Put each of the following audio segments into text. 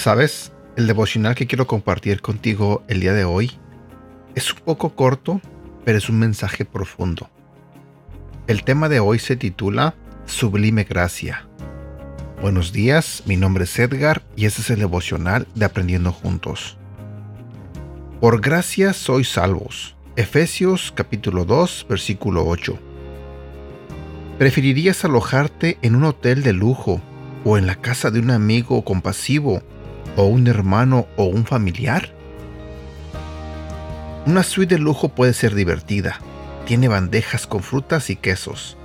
¿Sabes? El devocional que quiero compartir contigo el día de hoy es un poco corto, pero es un mensaje profundo. El tema de hoy se titula Sublime Gracia. Buenos días, mi nombre es Edgar y este es el devocional de Aprendiendo Juntos. Por gracia sois salvos. Efesios capítulo 2, versículo 8. ¿Preferirías alojarte en un hotel de lujo o en la casa de un amigo compasivo o un hermano o un familiar? Una suite de lujo puede ser divertida. Tiene bandejas con frutas y quesos.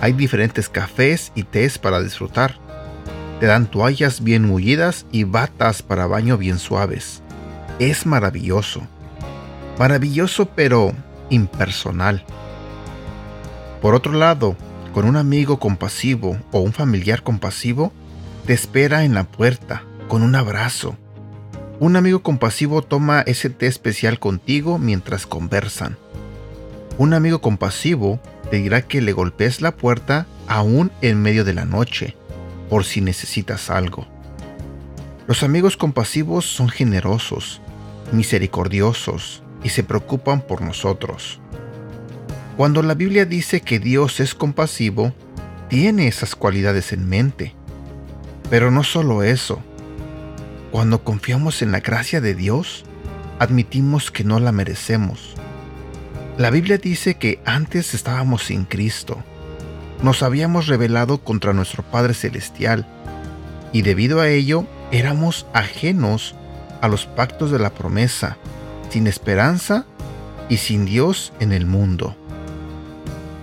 Hay diferentes cafés y tés para disfrutar. Te dan toallas bien mullidas y batas para baño bien suaves. Es maravilloso. Maravilloso pero impersonal. Por otro lado, con un amigo compasivo o un familiar compasivo, te espera en la puerta con un abrazo. Un amigo compasivo toma ese té especial contigo mientras conversan. Un amigo compasivo te dirá que le golpees la puerta aún en medio de la noche, por si necesitas algo. Los amigos compasivos son generosos, misericordiosos y se preocupan por nosotros. Cuando la Biblia dice que Dios es compasivo, tiene esas cualidades en mente. Pero no solo eso, cuando confiamos en la gracia de Dios, admitimos que no la merecemos. La Biblia dice que antes estábamos sin Cristo. Nos habíamos rebelado contra nuestro Padre Celestial y debido a ello éramos ajenos a los pactos de la promesa, sin esperanza y sin Dios en el mundo.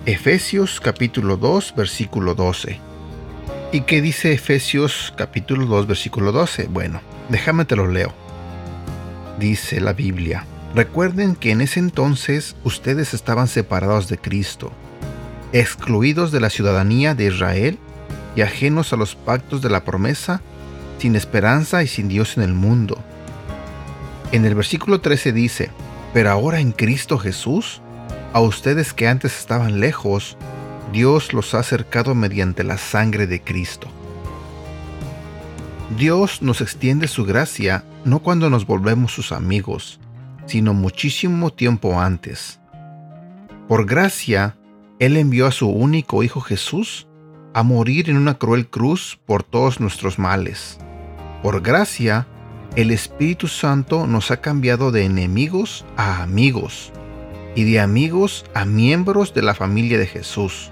Efesios capítulo 2 versículo 12. ¿Y qué dice Efesios capítulo 2 versículo 12? Bueno, Déjame te lo leo. Dice la Biblia, recuerden que en ese entonces ustedes estaban separados de Cristo, excluidos de la ciudadanía de Israel y ajenos a los pactos de la promesa, sin esperanza y sin Dios en el mundo. En el versículo 13 dice, pero ahora en Cristo Jesús, a ustedes que antes estaban lejos, Dios los ha acercado mediante la sangre de Cristo. Dios nos extiende su gracia no cuando nos volvemos sus amigos, sino muchísimo tiempo antes. Por gracia, Él envió a su único Hijo Jesús a morir en una cruel cruz por todos nuestros males. Por gracia, el Espíritu Santo nos ha cambiado de enemigos a amigos y de amigos a miembros de la familia de Jesús.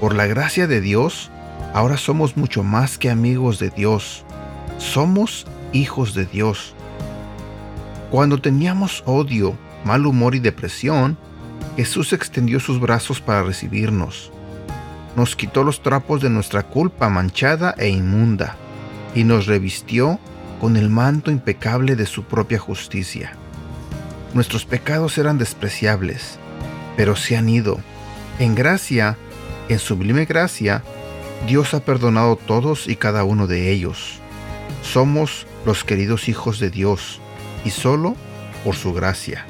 Por la gracia de Dios, Ahora somos mucho más que amigos de Dios. Somos hijos de Dios. Cuando teníamos odio, mal humor y depresión, Jesús extendió sus brazos para recibirnos. Nos quitó los trapos de nuestra culpa manchada e inmunda y nos revistió con el manto impecable de su propia justicia. Nuestros pecados eran despreciables, pero se han ido. En gracia, en sublime gracia, Dios ha perdonado todos y cada uno de ellos. Somos los queridos hijos de Dios y solo por su gracia.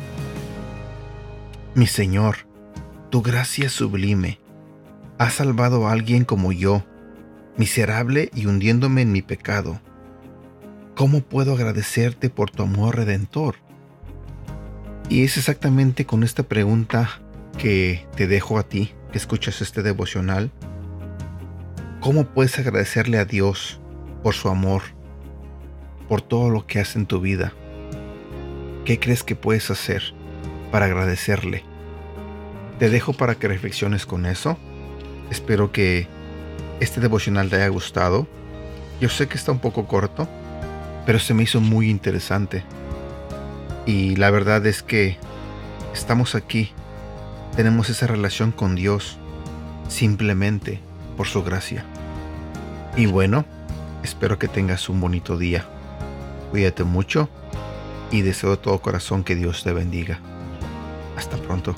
Mi Señor, tu gracia sublime. Has salvado a alguien como yo, miserable y hundiéndome en mi pecado. ¿Cómo puedo agradecerte por tu amor redentor? Y es exactamente con esta pregunta que te dejo a ti, que escuchas este devocional, ¿Cómo puedes agradecerle a Dios por su amor, por todo lo que hace en tu vida? ¿Qué crees que puedes hacer para agradecerle? Te dejo para que reflexiones con eso. Espero que este devocional te haya gustado. Yo sé que está un poco corto, pero se me hizo muy interesante. Y la verdad es que estamos aquí, tenemos esa relación con Dios, simplemente por su gracia. Y bueno, espero que tengas un bonito día. Cuídate mucho y deseo de todo corazón que Dios te bendiga. Hasta pronto.